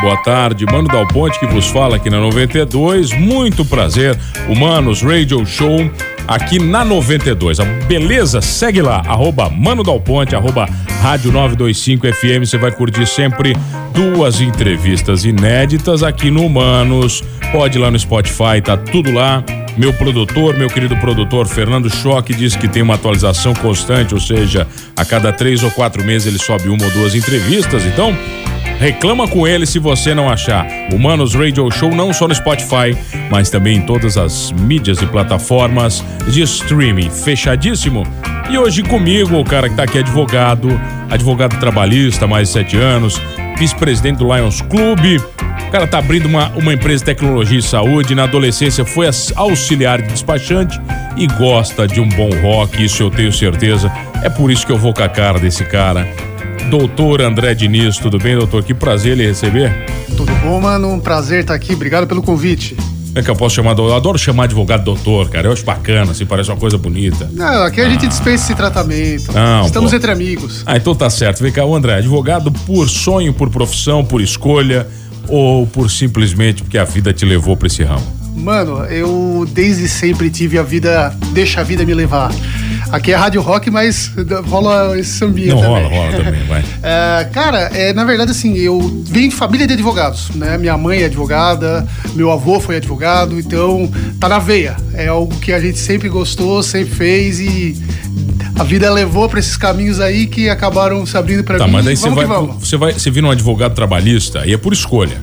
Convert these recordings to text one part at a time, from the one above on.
Boa tarde. Mano Dal Ponte que vos fala aqui na 92. Muito prazer. Humanos Radio Show aqui na 92. A beleza? Segue lá. Arroba Mano Dal Ponte, arroba Rádio 925 FM. Você vai curtir sempre duas entrevistas inéditas aqui no Humanos. Pode ir lá no Spotify, tá tudo lá. Meu produtor, meu querido produtor Fernando Choque, diz que tem uma atualização constante, ou seja, a cada três ou quatro meses ele sobe uma ou duas entrevistas. Então, Reclama com ele se você não achar. Humanos Radio Show não só no Spotify, mas também em todas as mídias e plataformas de streaming. Fechadíssimo? E hoje comigo, o cara que tá aqui advogado, advogado trabalhista, mais de sete anos, vice-presidente do Lions Clube. O cara tá abrindo uma, uma empresa de tecnologia e saúde. Na adolescência foi auxiliar de despachante e gosta de um bom rock, isso eu tenho certeza. É por isso que eu vou com a cara desse cara doutor André Diniz. Tudo bem, doutor? Que prazer lhe receber. Tudo bom, mano? Um prazer estar aqui. Obrigado pelo convite. É que eu posso chamar, eu adoro chamar advogado doutor, cara. Eu acho bacana, assim, parece uma coisa bonita. Não, aqui a ah. gente dispensa esse tratamento. Não, Estamos pô. entre amigos. Ah, então tá certo. Vem cá, o André, advogado por sonho, por profissão, por escolha ou por simplesmente porque a vida te levou para esse ramo? Mano, eu desde sempre tive a vida, deixa a vida me levar. Aqui é rádio rock, mas rola esse sambinha Não, também. rola, rola também, vai. É, cara, é, na verdade, assim, eu venho de família de advogados, né? Minha mãe é advogada, meu avô foi advogado, então tá na veia. É algo que a gente sempre gostou, sempre fez e a vida levou para esses caminhos aí que acabaram se abrindo para tá, mim. Mas daí você vai, você vai, você vira um advogado trabalhista e é por escolha.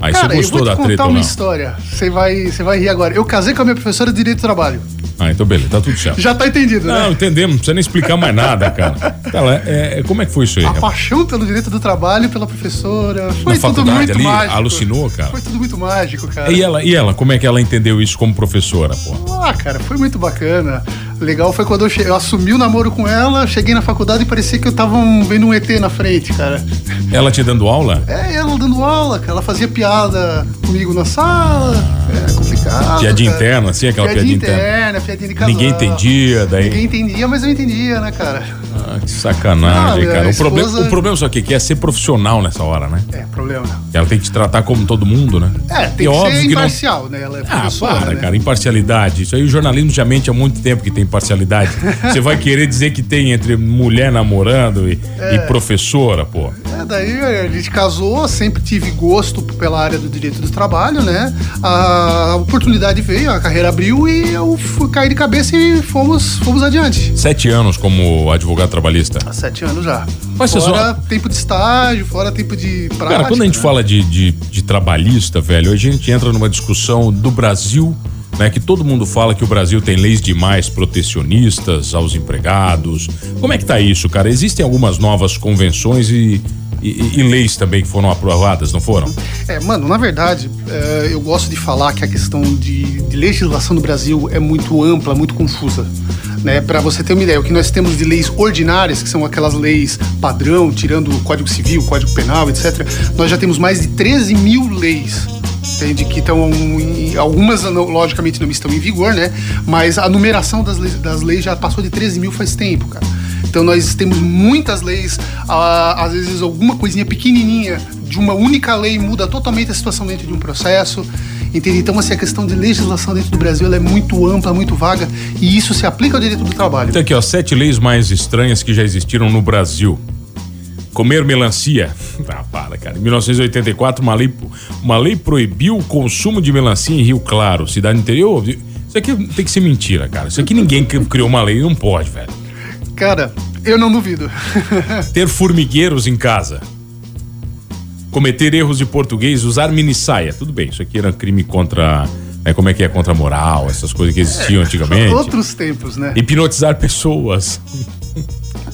Aí Cara, você gostou eu vou te da treta contar uma história. Você vai, você vai rir agora. Eu casei com a minha professora de direito do trabalho. Ah, então beleza, tá tudo certo. Já tá entendido, né? Não, entendemos, não precisa nem explicar mais nada, cara. Cara, é, é, como é que foi isso aí? A paixão pelo direito do trabalho, pela professora. Foi Na tudo muito ali, mágico. Alucinou, cara? Foi tudo muito mágico, cara. E ela, e ela, como é que ela entendeu isso como professora, pô? Ah, cara, foi muito bacana. Legal foi quando eu, che... eu assumi o namoro com ela, cheguei na faculdade e parecia que eu tava vendo um ET na frente, cara. Ela te dando aula? É, ela dando aula, cara. Ela fazia piada comigo na sala. É complicado. Piadinha interna, assim, aquela piadinha, piadinha interna. interna. Piadinha de casal. Ninguém entendia, daí. Ninguém entendia, mas eu entendia, né, cara? Ah, que sacanagem, ah, cara. O, problema, o problema só que, que é ser profissional nessa hora, né? É, problema. Ela tem que te tratar como todo mundo, né? É, tem e que ser imparcial, não... né? Ela é ah, para, né? cara. Imparcialidade. Isso aí o jornalismo já mente há muito tempo que tem imparcialidade. Você vai querer dizer que tem entre mulher namorando e, é. e professora, pô. É, daí a gente casou, sempre tive gosto pela área do direito do trabalho, né? A oportunidade veio, a carreira abriu e eu fui cair de cabeça e fomos, fomos adiante. Sete anos como advogado trabalhista? Há sete anos já. Mas fora só... tempo de estágio, fora tempo de prática. Cara, quando a gente né? fala de, de, de trabalhista, velho, a gente entra numa discussão do Brasil né, que todo mundo fala que o Brasil tem leis demais protecionistas aos empregados. Como é que tá isso, cara? Existem algumas novas convenções e, e, e, leis também que foram aprovadas, não foram? É, mano, na verdade, é, eu gosto de falar que a questão de, de, legislação no Brasil é muito ampla, muito confusa. Né? Para você ter uma ideia, o que nós temos de leis ordinárias, que são aquelas leis padrão, tirando o Código Civil, Código Penal, etc., nós já temos mais de 13 mil leis entende? Que estão. Algumas, logicamente, não estão em vigor, né? Mas a numeração das leis, das leis já passou de 13 mil faz tempo, cara. Então nós temos muitas leis, às vezes alguma coisinha pequenininha de uma única lei muda totalmente a situação dentro de um processo. Entende? Então, assim, a questão de legislação dentro do Brasil é muito ampla, muito vaga, e isso se aplica ao direito do trabalho. Então, aqui, ó, sete leis mais estranhas que já existiram no Brasil. Comer melancia. Ah, para, cara. Em 1984, uma lei, uma lei proibiu o consumo de melancia em Rio Claro, cidade interior. Isso aqui tem que ser mentira, cara. Isso aqui ninguém criou uma lei, não pode, velho. Cara, eu não duvido. Ter formigueiros em casa. cometer erros de português, usar mini saia. Tudo bem, isso aqui era crime contra. Né, como é que é? Contra a moral, essas coisas que existiam antigamente. Outros tempos, né? Hipnotizar pessoas.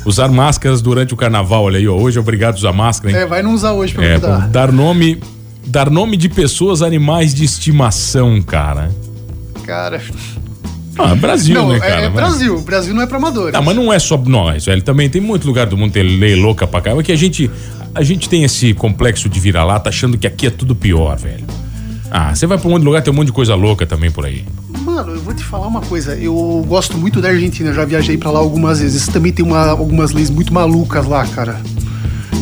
usar máscaras durante o carnaval, olha aí, ó. Hoje é obrigado a usar máscara, hein? É, vai não usar hoje pra É, mudar. dar nome. Dar nome de pessoas, animais de estimação, cara. Cara. Ah, Brasil, não, né, é, cara? é Mas- Brasil. Brasil não é pra amadores. Ah, mas não é só nós, velho. Também tem muito lugar do mundo que tem lei louca pra cá. É que a gente, a gente tem esse complexo de vira-lata achando que aqui é tudo pior, velho. Ah, você vai pra um monte de lugar, tem um monte de coisa louca também por aí. Mano, eu vou te falar uma coisa. Eu gosto muito da Argentina, já viajei pra lá algumas vezes. Também tem uma- algumas leis muito malucas lá, cara.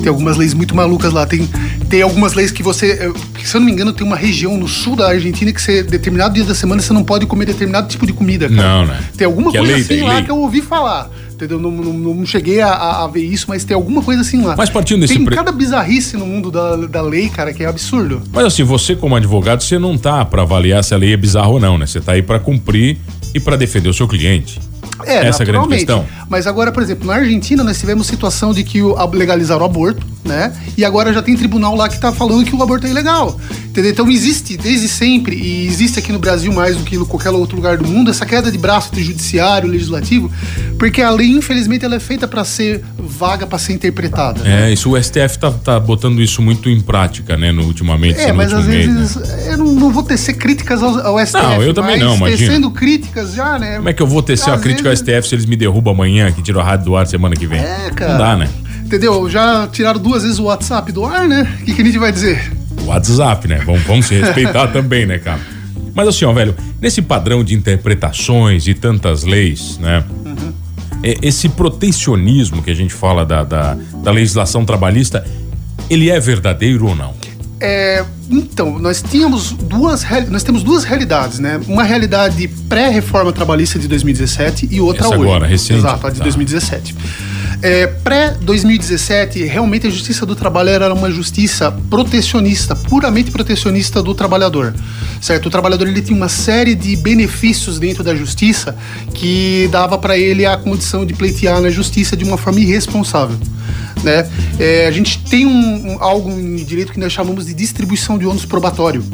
Tem algumas leis muito malucas lá. Tem, tem algumas leis que você. eh, Se eu não me engano, tem uma região no sul da Argentina que você, determinado dia da semana, você não pode comer determinado tipo de comida, cara. Não, né? Tem alguma Que é coisa lei, assim lá lei. que eu ouvi falar. Entendeu? Não, não, não cheguei a, a- ver isso, mas tem alguma coisa assim lá. Mas partindo desse Tem pre- cada bizarrice no mundo da, da lei, cara, que é absurdo. Mas assim, você como advogado, você não tá pra avaliar se a lei é bizarra ou não, né? Você tá aí pra cumprir e pra defender o seu cliente. É, Essa é grande questão. Mas agora, por exemplo, na Argentina nós tivemos situação de que legalizaram o aborto, né? E agora já tem tribunal lá que tá falando que o aborto é ilegal. Entendeu? Então existe desde sempre, e existe aqui no Brasil mais do que em qualquer outro lugar do mundo, essa queda de braço do judiciário, legislativo, porque a lei, infelizmente, ela é feita para ser vaga, para ser interpretada. né? É, isso o STF tá, tá botando isso muito em prática, né? No, ultimamente, É, mas às mês, vezes né? eu não, não vou tecer críticas ao, ao STF. Não, eu também mas não, imagina. Tecendo críticas já, né? Como é que eu vou tecer uma Às crítica ao vezes- STF se eles me derrubam amanhã, que tiram a rádio do ar semana que vem? É, cara. Não dá, né? Entendeu? Já tiraram duas vezes o WhatsApp do ar, né? O que, que a gente vai dizer? WhatsApp, né? Vamos, vamos se respeitar também, né, cara? Mas assim, ó, velho, nesse padrão de interpretações e tantas leis, né? é, esse protecionismo que a gente fala da, da, da legislação trabalhista, ele é verdadeiro ou não? É, então, nós tínhamos duas nós temos duas realidades, né? Uma realidade pré-reforma trabalhista de 2017 e outra Essa hoje. agora, recente. Exato, a de Tá. 2017. É, Pré-2017, realmente a justiça do trabalho era uma justiça protecionista, puramente protecionista do trabalhador. Certo? O trabalhador ele tinha uma série de benefícios dentro da justiça que dava para ele a condição de pleitear na justiça de uma forma irresponsável. Né? É, a gente tem um, um- algo em direito que nós chamamos de distribuição de ônus probatório,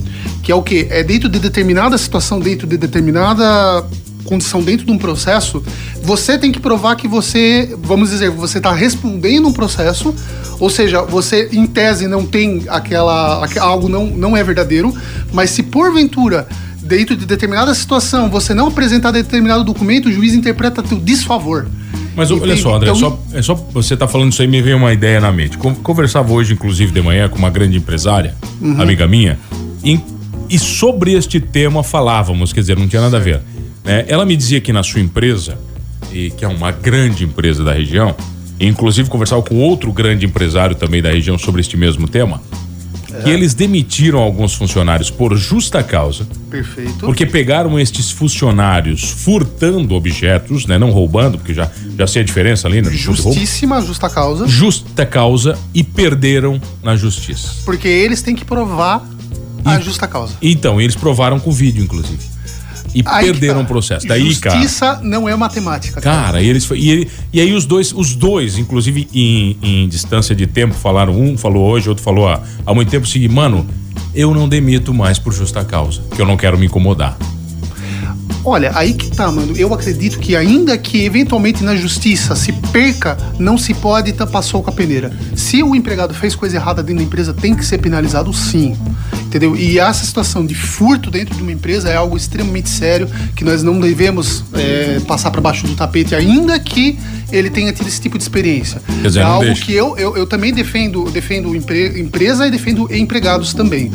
que é o quê? É dentro de determinada situação, dentro de determinada condição dentro de um processo, você tem que provar que você, vamos dizer, você está respondendo um processo, ou seja, você em tese não tem aquela, aque- algo não, não é verdadeiro, mas se porventura dentro de determinada situação você não apresentar determinado documento, o juiz interpreta teu desfavor. Mas olha só, André, Então, só, é só você tá falando isso aí, me veio uma ideia na mente. Con- Conversava hoje, inclusive, de manhã, com uma grande empresária, Uhum. amiga minha, e, e sobre este tema falávamos, quer dizer, não tinha nada a ver. Né? Ela me dizia que na sua empresa, e que é uma grande empresa da região, e inclusive conversava com outro grande empresário também da região sobre este mesmo tema, É. que eles demitiram alguns funcionários por justa causa, Perfeito. porque pegaram estes funcionários furtando objetos, né? Não roubando, porque já, já sei a diferença ali, né? Justíssima, justa causa, Justa causa e perderam na justiça. porque eles têm que provar a E- justa causa. Então, eles provaram com vídeo, inclusive. E Aí perderam tá. o processo. Daí, cara. Justiça não é matemática. Cara, e eles foi- e, ele- e aí os dois, os dois, inclusive em, em distância de tempo, falaram, um falou hoje, outro falou há, há muito tempo seguinte, mano, eu não demito mais por justa causa, que eu não quero me incomodar. Olha, aí que tá, mano. Eu acredito que ainda que eventualmente na justiça se perca, não se pode tapar sol com a peneira. Se o empregado fez coisa errada dentro da empresa, tem que ser penalizado sim. Entendeu? E essa situação de furto dentro de uma empresa é algo extremamente sério que nós não devemos é, passar para baixo do tapete, ainda que ele tenha tido esse tipo de experiência. Quer dizer, é algo deixa. que eu, eu, eu também defendo, defendo empre- empresa e defendo empregados também.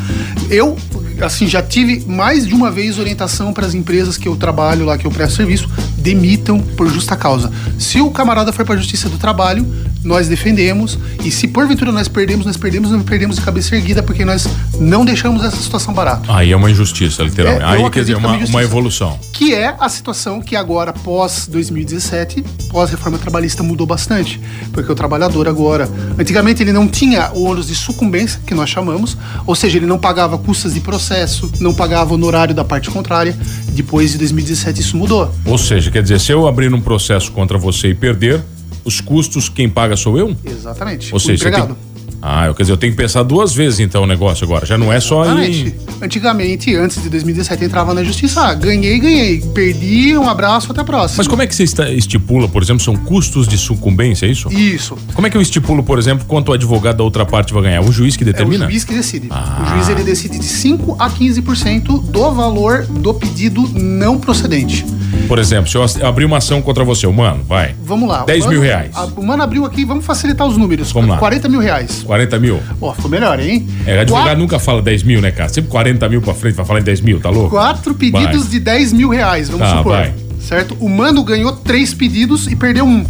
Eu, assim, já tive mais de uma vez orientação para as empresas que eu trabalho lá, que eu presto serviço, demitam por justa causa. Se o camarada for para a justiça do trabalho, nós defendemos. E se porventura nós perdemos, nós perdemos, nós perdemos de cabeça erguida, porque nós não deixamos essa situação barata. Aí é uma injustiça, literalmente. É, Aí quer dizer, é uma, uma evolução. Que é a situação que agora, pós 2017, pós reforma trabalhista, mudou bastante. Porque o trabalhador agora. Antigamente ele não tinha o ônus de sucumbência, que nós chamamos, ou seja, ele não pagava custas de processo, não pagava honorário da parte contrária. Depois de 2017 isso mudou. Ou seja, quer dizer, se eu abrir um processo contra você e perder, os custos quem paga sou eu? Exatamente. Ou seja, empregado. tem- Ah, eu, quer dizer, eu tenho que pensar duas vezes então o negócio agora. Já não é só Exatamente. em. Antigamente, antes de 2017, entrava na justiça. Ah, ganhei, ganhei. Perdi, um abraço, até a próxima. Mas como é que você estipula, por exemplo, são custos de sucumbência, é isso? Isso. Como é que eu estipulo, por exemplo, quanto o advogado da outra parte vai ganhar? O juiz que É o determina? juiz que decide. Ah. O juiz ele decide de 5 a 15% do valor do pedido não procedente. Por exemplo, se eu abrir uma ação contra você, o mano, vai. Vamos lá. 10 o mil mano- reais. a- o mano abriu aqui, vamos facilitar os números. Vamos lá. 40 mil reais. 40 mil. Ó, ficou melhor, hein? É, advogado Quatro- nunca fala 10 mil, né, cara? Sempre 40 mil pra frente, vai falar em 10 mil, tá louco? Quatro pedidos Vai. de 10 mil reais, vamos Tá, supor. vai. Certo? O mano ganhou três pedidos e perdeu um.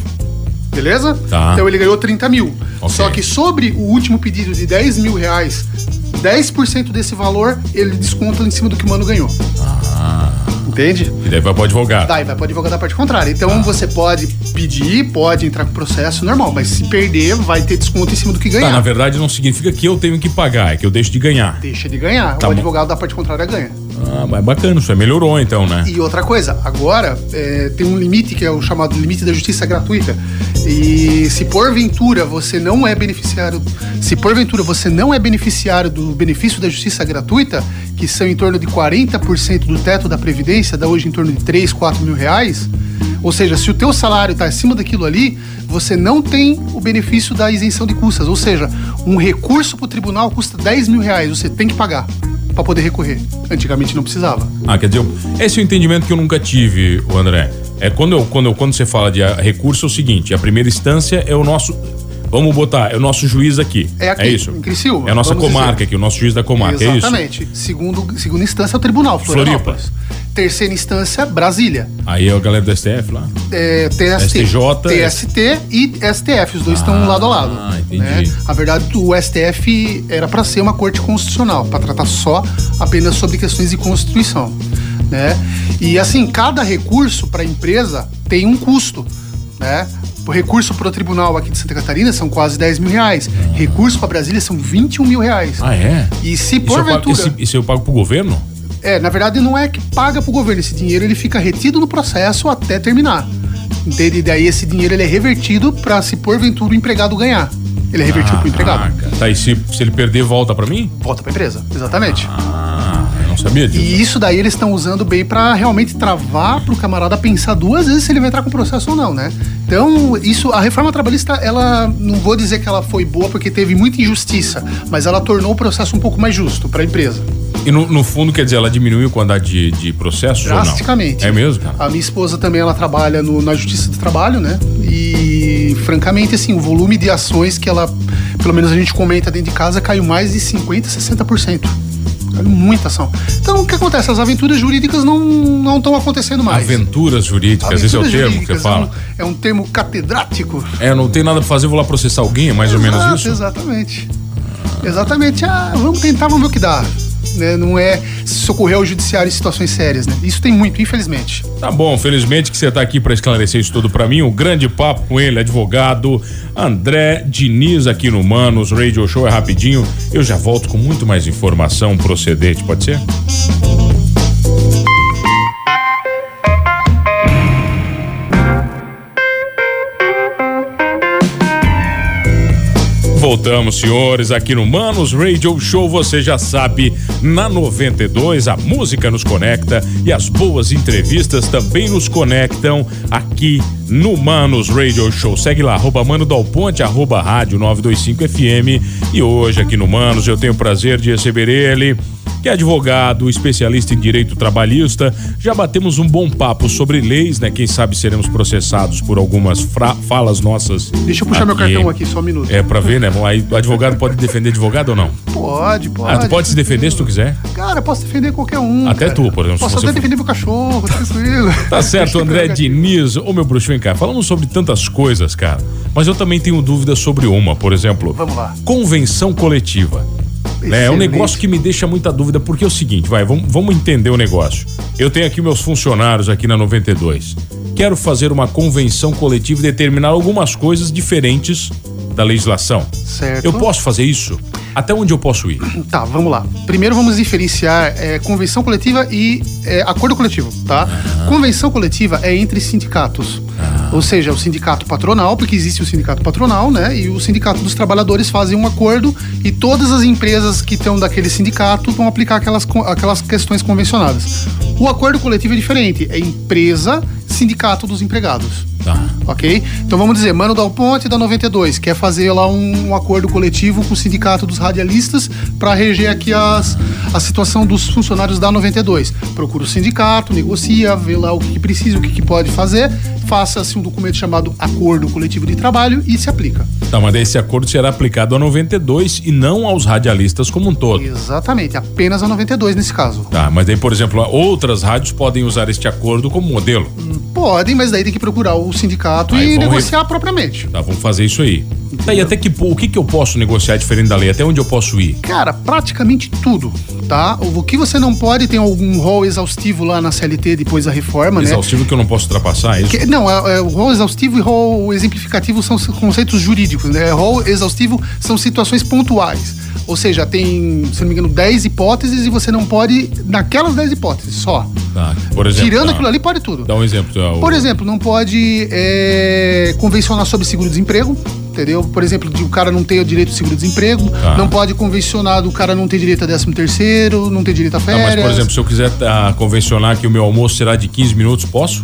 Beleza? Tá. Então ele ganhou 30 mil. Ok. Só que sobre o último pedido de 10 mil reais, 10% desse valor ele desconta em cima do que o mano ganhou. Ah. Entende? E daí vai pro advogado. Daí vai pro advogado da parte contrária. Então você pode pedir, pode entrar com processo normal, mas se perder, vai ter desconto em cima do que Tá, ganhar. na verdade não significa que eu tenho que pagar, é que eu deixo de ganhar. Deixa de ganhar. Tá o bom. advogado da parte contrária ganha. Ah, mas bacana, isso aí melhorou então, né? E outra coisa, agora é, tem um limite que é o chamado limite da justiça gratuita. E se porventura você não é beneficiário, se porventura você não é beneficiário do benefício da justiça gratuita, que são em torno de 40% do teto da Previdência, dá hoje em torno de 3, 4 mil reais. Ou seja, se o teu salário está acima daquilo ali, você não tem o benefício da isenção de custas. Ou seja, um recurso para o tribunal custa 10 mil reais, você tem que pagar para poder recorrer. Antigamente não precisava. Ah, quer dizer, esse é o entendimento que eu nunca tive, o André. É quando, eu, quando, eu, quando você fala de ah, recurso, é o seguinte: a primeira instância é o nosso. Vamos botar, é o nosso juiz aqui. É aqui, isso. em Criciúma, É a nossa comarca dizer. aqui, o nosso juiz da comarca, é isso? Exatamente. Segunda instância é o tribunal, Florianópolis. Terceira instância, Brasília. Aí é a galera do STF lá. É, TST, STJ, TST e STF, os dois estão lado a lado. Ah, entendi. né? A verdade, o STF era para ser uma corte constitucional, para tratar só apenas sobre questões de constituição. Né? E assim, cada recurso para a empresa tem um custo. Né? O recurso para o tribunal aqui de Santa Catarina são quase 10 mil reais. Recurso para Brasília são 21 mil reais. Ah, é? E se porventura. esse, isso eu pago pro governo? É, na verdade não é que paga pro governo, esse dinheiro ele fica retido no processo até terminar. Entende? E daí esse dinheiro ele é revertido para se porventura o empregado ganhar. Ele é revertido pro empregado. Ah. Tá, e se, se ele perder, volta pra mim? Volta pra empresa, exatamente. Ah, não sabia disso. E isso daí eles estão usando bem para realmente travar pro camarada pensar duas vezes se ele vai entrar com processo ou não, né? Então, isso, a reforma trabalhista, ela, não vou dizer que ela foi boa porque teve muita injustiça, mas ela tornou o processo um pouco mais justo para a empresa. E no, no fundo, quer dizer, ela diminuiu a quantidade de, de processos ou não? Drasticamente. É mesmo, cara? A minha esposa também, ela trabalha no- na Justiça do Trabalho, né? E, francamente, assim, o volume de ações que ela, pelo menos a gente comenta dentro de casa, caiu mais de 50%, 60%. Muita ação. Então, o que acontece? As aventuras jurídicas não estão acontecendo mais. Aventuras jurídicas, esse é o Aventuras termo que você fala. É um, é um termo catedrático. É, não tem nada pra fazer, vou lá processar alguém, é mais ou menos Exato, isso? Exatamente. Exatamente. Ah, vamos tentar, vamos ver o que dá. Né? Não é socorrer ao judiciário em situações sérias, né? Isso tem muito, infelizmente. Tá bom, felizmente que você tá aqui pra esclarecer isso tudo pra mim. Um grande papo com ele, advogado André Diniz aqui no Manos Radio Show. É rapidinho. Eu já volto com muito mais informação procedente, pode ser? Voltamos, senhores, aqui no Manos Radio Show. Você já sabe, na 92 a música nos conecta e as boas entrevistas também nos conectam aqui no Manos Radio Show. Segue lá, arroba Mano Dal Ponte, arroba Rádio 925 FM. E hoje aqui no Manos eu tenho o prazer de receber ele, que é advogado, especialista em direito trabalhista. Já batemos um bom papo sobre leis, né? Quem sabe seremos processados por algumas falas nossas. Deixa eu puxar meu cartão aqui, só um minuto. É, pra ver, né? Aí o advogado pode defender advogado ou não? Pode, pode. Ah, tu pode se defender se tu quiser. Cara, eu posso defender qualquer um. Até cara. tu, por exemplo, Posso até for- defender meu cachorro, tranquilo. Tá certo, André Diniz. Ô, meu bruxo, vem cá. Falamos sobre tantas coisas, cara. Mas eu também tenho dúvidas sobre uma, por exemplo. Vamos lá. Convenção coletiva. Né, é um negócio que me deixa muita dúvida, porque é o seguinte, vai, vamos, vamos entender o negócio. Eu tenho aqui meus funcionários aqui na 92. Quero fazer uma convenção coletiva e determinar algumas coisas diferentes da legislação. Certo. Eu posso fazer isso? Até onde eu posso ir? Tá, vamos lá. Primeiro vamos diferenciar é, convenção coletiva e é, acordo coletivo, tá? Ah. Convenção coletiva é entre sindicatos. Ah. Ou seja, o sindicato patronal, porque existe o sindicato patronal, né? E o sindicato dos trabalhadores fazem um acordo e todas as empresas que estão daquele sindicato vão aplicar aquelas, aquelas questões convencionadas. O acordo coletivo é diferente, é empresa, sindicato dos empregados. Tá. Ok? Então vamos dizer, Mano Dal Ponte da 92 quer fazer lá um, um acordo coletivo com o sindicato dos radialistas para reger aqui as, a situação dos funcionários da 92. Procura o sindicato, negocia, vê lá o que, precisa, o que, que pode fazer, faça-se um documento chamado Acordo Coletivo de Trabalho e se aplica. Tá, mas esse acordo será aplicado a 92 e não aos radialistas como um todo. Exatamente, apenas a 92 nesse caso. Tá, mas aí, por exemplo, outras rádios podem usar este acordo como modelo? Hum, podem, mas daí tem que procurar o sindicato Aí e negociar re... propriamente. Tá, vamos fazer isso aí. Tá, e até que o que que eu posso negociar diferente da lei? Até onde eu posso ir? Cara, praticamente tudo, tá? O que você não pode tem algum rol exaustivo lá na CLT depois da reforma, exaustivo né? Exaustivo que eu não posso ultrapassar, é isso? Que, não, é, é, o rol exaustivo e rol exemplificativo são conceitos jurídicos, né? Rol exaustivo são situações pontuais. Ou seja, tem, se não me engano, 10 hipóteses e você não pode naquelas 10 hipóteses só. Tá. Por exemplo, Tirando tá. aquilo ali, pode tudo. Dá um exemplo. Tá, o... Por exemplo, não pode é, convencionar sobre seguro-desemprego entendeu? Por exemplo, o cara não ter o direito ao seguro-desemprego, tá. não pode convencionar do cara não ter direito a 13 terceiro, não ter direito a férias. Tá, mas, por exemplo, se eu quiser uh, convencionar que o meu almoço será de 15 minutos, posso?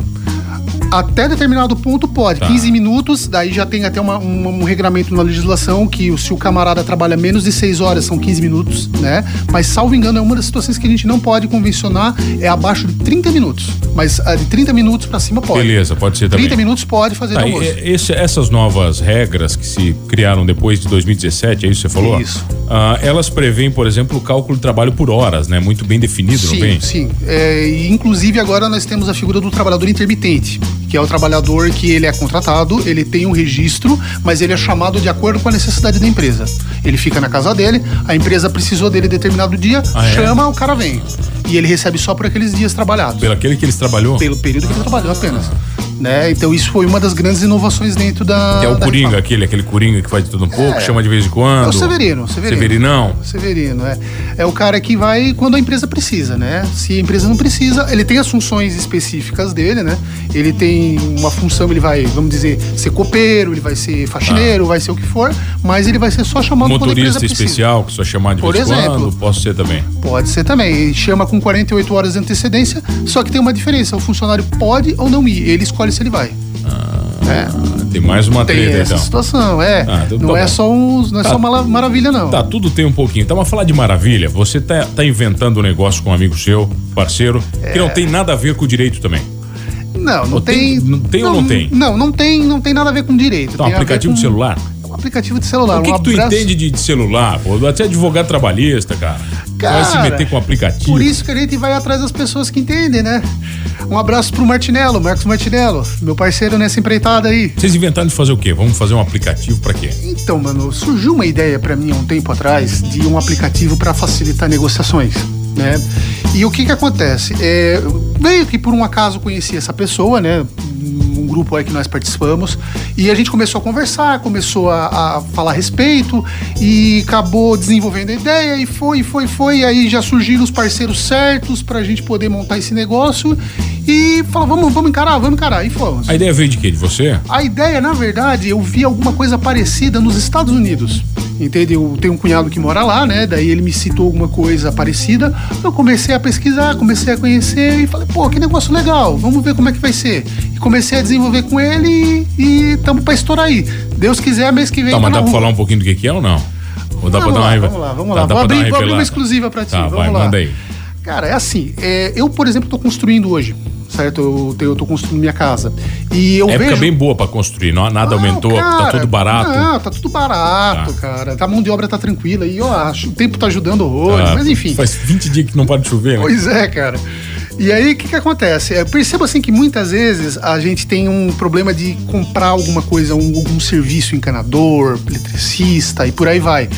Até determinado ponto pode. Tá. 15 minutos, daí já tem até uma, um, um regramento na legislação que se o camarada trabalha menos de 6 horas, são 15 minutos, né? Mas, salvo engano, é uma das situações que a gente não pode convencionar, é abaixo de 30 minutos. Mas de 30 minutos para cima pode. Beleza, pode ser também. 30 minutos pode fazer tá, esse, essas novas regras que se criaram depois de 2017, é isso que você falou? Isso. Ah, elas prevêem, por exemplo, o cálculo de trabalho por horas, né? Muito bem definido, sim, não vem? Sim, é, inclusive agora nós temos a figura do trabalhador intermitente que é o trabalhador que ele é contratado, ele tem um registro, mas ele é chamado de acordo com a necessidade da empresa. Ele fica na casa dele, a empresa precisou dele determinado dia, ah, é? chama, o cara vem. E ele recebe só por aqueles dias trabalhados. Pelo aquele que ele trabalhou? Pelo período que ele trabalhou apenas. Né? Então isso foi uma das grandes inovações dentro da. Que é o Coringa, aquele, aquele Coringa que faz de tudo um pouco, é, chama de vez em quando. É o Severino, Severino. Severinão. Severino, é. É o cara que vai quando a empresa precisa, né? Se a empresa não precisa, ele tem as funções específicas dele, né? Ele tem uma função, ele vai, vamos dizer, ser copeiro, ele vai ser faxineiro, ah. vai ser o que for, mas ele vai ser só chamado Motorista quando a empresa precisa. especial, que só chamar de Por vez exemplo, quando, posso ser também. Pode ser também. Ele chama com 48 horas de antecedência, só que tem uma diferença, o funcionário pode ou não ir, ele escolhe se ele vai. Ah, é. Tem mais uma tem treta, essa então. situação, é. Ah, então não, tá é só um, não é tá, só uma maravilha, não. Tá, tudo tem um pouquinho. Então, vamos falar de maravilha. Você tá, tá inventando um negócio com um amigo seu, parceiro, é. que não tem nada a ver com o direito também. Não, não, tem, tem. Não tem não, ou não tem? Não, não tem, não tem nada a ver com direito. Então, tem aplicativo com... de celular? um aplicativo de celular. O que, um que tu entende de, de, celular? Pô? Até advogado trabalhista, cara. cara. Vai se meter com aplicativo. Por isso que a gente vai atrás das pessoas que entendem, né? Um abraço pro Martinello, Marcos Martinello, meu parceiro nessa empreitada aí. Vocês inventaram de fazer o quê? Vamos fazer um aplicativo para quê? Então, mano, surgiu uma ideia para mim há um tempo atrás de um aplicativo para facilitar negociações, né? E o que que acontece? É, veio que por um acaso conheci essa pessoa, né? Grupo aí que nós participamos. E a gente começou a conversar, começou a, a falar a respeito e acabou desenvolvendo a ideia e foi, foi, foi. E aí já surgiram os parceiros certos para a gente poder montar esse negócio e falou, vamos, vamos encarar, vamos encarar. E fomos. A ideia veio de quê? De você? A ideia, na verdade, eu vi alguma coisa parecida nos Estados Unidos. Entende? Eu tenho um cunhado que mora lá, né? Daí ele me citou alguma coisa parecida. Eu comecei a pesquisar, comecei a conhecer e falei, pô, que negócio legal, vamos ver como é que vai ser. Comecei a desenvolver com ele e estamos para estourar aí. Deus quiser, mês que vem. Tá, mas dá para falar um pouquinho do que, que é ou não? Ou dá vamos pra lá, dar uma Vamos lá, vamos lá. Tá, vou, abrir, vou abrir uma exclusiva para ti. Tá, vamos vai, lá. manda aí. Cara, é assim, é, eu, por exemplo, estou construindo hoje certo? Eu, eu tô construindo minha casa. E eu Época vejo... bem boa para construir, não, nada aumentou, tá cara, tá tudo barato. Não, tá tudo barato, tá. cara. A mão de obra tá tranquila e eu acho, o tempo tá ajudando horrores, ah, mas enfim. Faz 20 dias que não pode chover, né? Pois é, cara. E aí, o que, que acontece? Eu percebo assim que muitas vezes a gente tem um problema de comprar alguma coisa, um, algum serviço encanador, eletricista e por aí vai.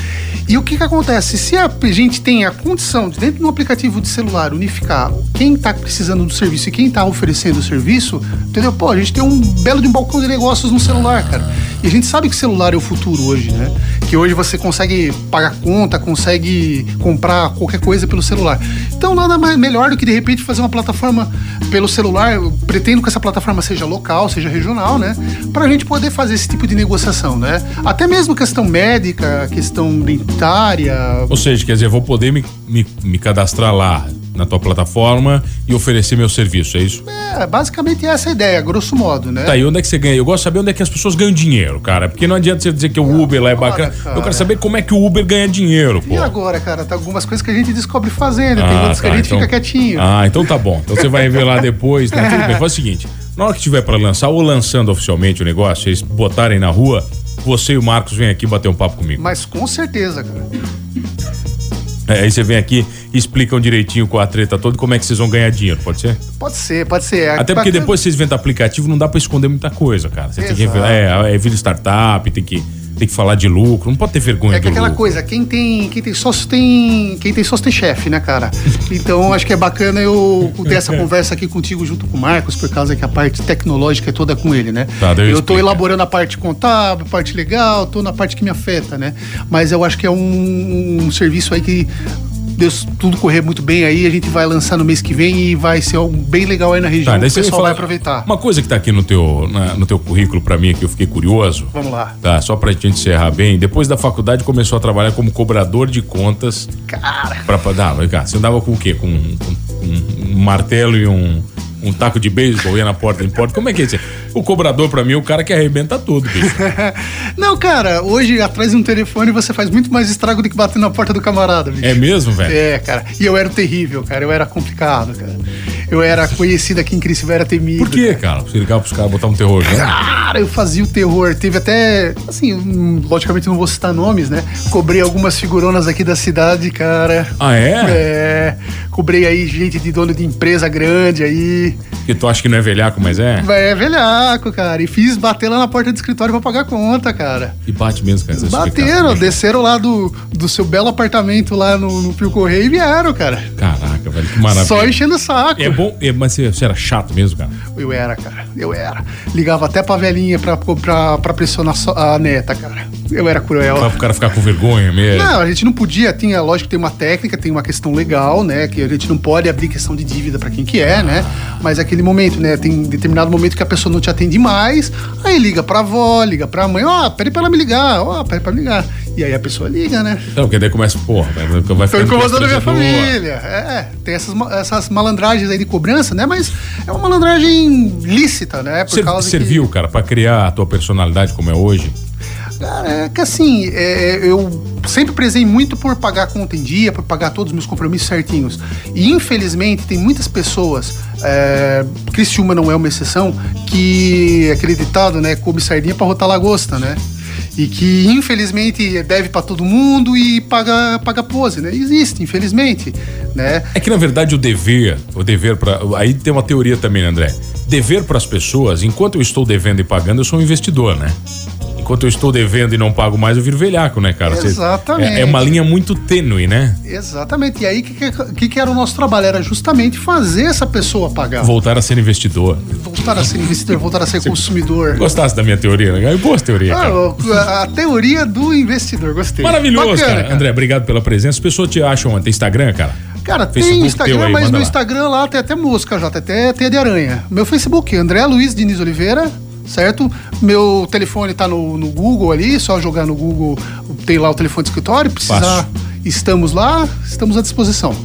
E o que, que acontece? Se a gente tem a condição de, dentro do aplicativo de celular, unificar quem está precisando do serviço e quem está oferecendo o serviço, entendeu? Pô, a gente tem um belo de um balcão de negócios no celular, cara. E a gente sabe que o celular é o futuro hoje, né? Que hoje você consegue pagar conta, consegue comprar qualquer coisa pelo celular. Então nada mais, melhor do que de repente fazer uma plataforma pelo celular. Eu pretendo que essa plataforma seja local, seja regional, né? Para a gente poder fazer esse tipo de negociação, né? Até mesmo questão médica, questão dentária. Ou seja, quer dizer, eu vou poder me, me, me cadastrar lá na tua plataforma e oferecer meu serviço, é isso? É, basicamente essa é a ideia, grosso modo, né? Tá, e onde é que você ganha? Eu gosto de saber onde é que as pessoas ganham dinheiro, cara. Porque não adianta você dizer que o Uber lá é bacana. Cara. Eu quero saber como é que o Uber ganha dinheiro, pô. E agora, cara? Tem algumas coisas que a gente descobre fazendo, ah, tem outras tá, que a tá, gente então... fica quietinho. Ah, então tá bom. Então você vai revelar depois, né? Tudo bem, faz o seguinte. Na hora que tiver para lançar ou lançando oficialmente o negócio, vocês botarem na rua, você e o Marcos vêm aqui bater um papo comigo. Mas com certeza, cara. É, aí você vem aqui e explicam direitinho com a treta toda como é que vocês vão ganhar dinheiro, pode ser? Pode ser, pode ser. Até porque depois vocês inventam aplicativo, não dá para esconder muita coisa, cara. Você Exato. tem que. É, é vida startup, tem que tem que falar de lucro, não pode ter vergonha É que aquela lucro. coisa, quem tem, quem tem sócio tem, quem tem sócio tem chefe, né, cara? Então acho que é bacana eu ter essa conversa aqui contigo junto com o Marcos, por causa que a parte tecnológica é toda com ele, né? Tá, eu estou elaborando a parte contábil, a parte legal, tô na parte que me afeta, né? Mas eu acho que é um, um serviço aí que Deus tudo correr muito bem aí, a gente vai lançar no mês que vem e vai ser algo bem legal aí na região. Tá, daí o pessoal vai aproveitar. Uma coisa que tá aqui no teu, na, no teu currículo para mim que eu fiquei curioso. Vamos lá. Tá, só pra gente encerrar bem. Depois da faculdade começou a trabalhar como cobrador de contas. Cara. Pra, ah, cá, você andava com o quê? Com, com um, um martelo e um um taco de beisebol, ia na porta em porta. Como é que é isso? O cobrador, pra mim, é o cara que arrebenta tudo, bicho. Não, cara, hoje, atrás de um telefone, você faz muito mais estrago do que bater na porta do camarada, bicho. É mesmo, velho? É, cara. E eu era terrível, cara. Eu era complicado, cara. Eu era conhecido aqui em Criciúma, era temido. Por quê, cara? cara? Você ligava pros caras botar um terror, né? Cara, eu fazia o terror. Teve até, assim, logicamente não vou citar nomes, né? Cobrei algumas figuronas aqui da cidade, cara. Ah, é? É. Cobrei aí gente de dono de empresa grande aí. Que tu acha que não é velhaco, mas é? É velhaco, cara. E fiz bater lá na porta do escritório pra pagar conta, cara. E bate mesmo, cara. Bateram, desceram lá do, do seu belo apartamento lá no, no Pio Correio e vieram, cara. Caraca, velho, que maravilha. Só enchendo o saco. É bom, é, mas você, você, era chato mesmo, cara? Eu era, cara. Eu era. Ligava até pra velhinha pra, pra, pra pressionar a neta, cara. Eu era cruel. Pra o cara ficar com vergonha mesmo. Não, a gente não podia, tinha, lógico, tem uma técnica, tem uma questão legal, né? Que a gente não pode abrir questão de dívida para quem que é, né? Mas aquele momento, né? Tem determinado momento que a pessoa não te atende mais, aí liga pra avó, liga pra mãe, ó, oh, pede pra ela me ligar, ó, oh, pede pra me ligar. E aí a pessoa liga, né? Então, porque daí começa, porra, vai ficar. Tô incomodando a minha família. É, tem essas, essas malandragens aí de cobrança, né? Mas é uma malandragem lícita, né? Por Ser, causa serviu, que... cara, para criar a tua personalidade como é hoje? Cara, é que assim, é, eu sempre prezei muito por pagar conta em dia, por pagar todos os meus compromissos certinhos. E infelizmente tem muitas pessoas, é, Criciúma não é uma exceção, que aquele ditado, né, come sardinha para rotar lagosta, né? e que infelizmente deve para todo mundo e paga paga pose, né? Existe, infelizmente, né? É que na verdade o dever, o dever para aí tem uma teoria também, André. Dever para as pessoas, enquanto eu estou devendo e pagando, eu sou um investidor, né? Enquanto eu estou devendo e não pago mais, eu viro velhaco, né, cara? Exatamente. É, é uma linha muito tênue, né? Exatamente. E aí, o que, que, que, era o nosso trabalho? Era justamente fazer essa pessoa pagar. Voltar a ser investidor. Voltar a ser investidor, voltar a ser Você consumidor. Gostasse da minha teoria, né? Boa teoria, ah, a teoria do investidor, gostei. Maravilhoso, Bacana, cara. cara. André, obrigado pela presença. As pessoas te acham? Tem Instagram, cara? Cara, Facebook tem Instagram, aí, mas no lá. Instagram lá tem até música já, tem até teia de aranha. Meu Facebook, André Luiz Diniz Oliveira certo? Meu telefone tá no, no Google ali, só jogar no Google, tem lá o telefone de escritório, precisar, Fácil. estamos lá, estamos à disposição.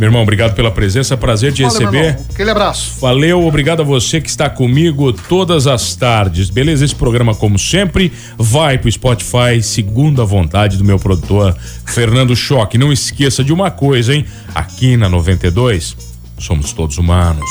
Meu irmão, obrigado pela presença, prazer te Valeu, receber. Aquele abraço. Valeu, obrigado a você que está comigo todas as tardes. Beleza? Esse programa, como sempre, vai pro Spotify, segundo a vontade do meu produtor, Fernando Choque. Não esqueça de uma coisa, hein? Aqui na 92, somos todos humanos.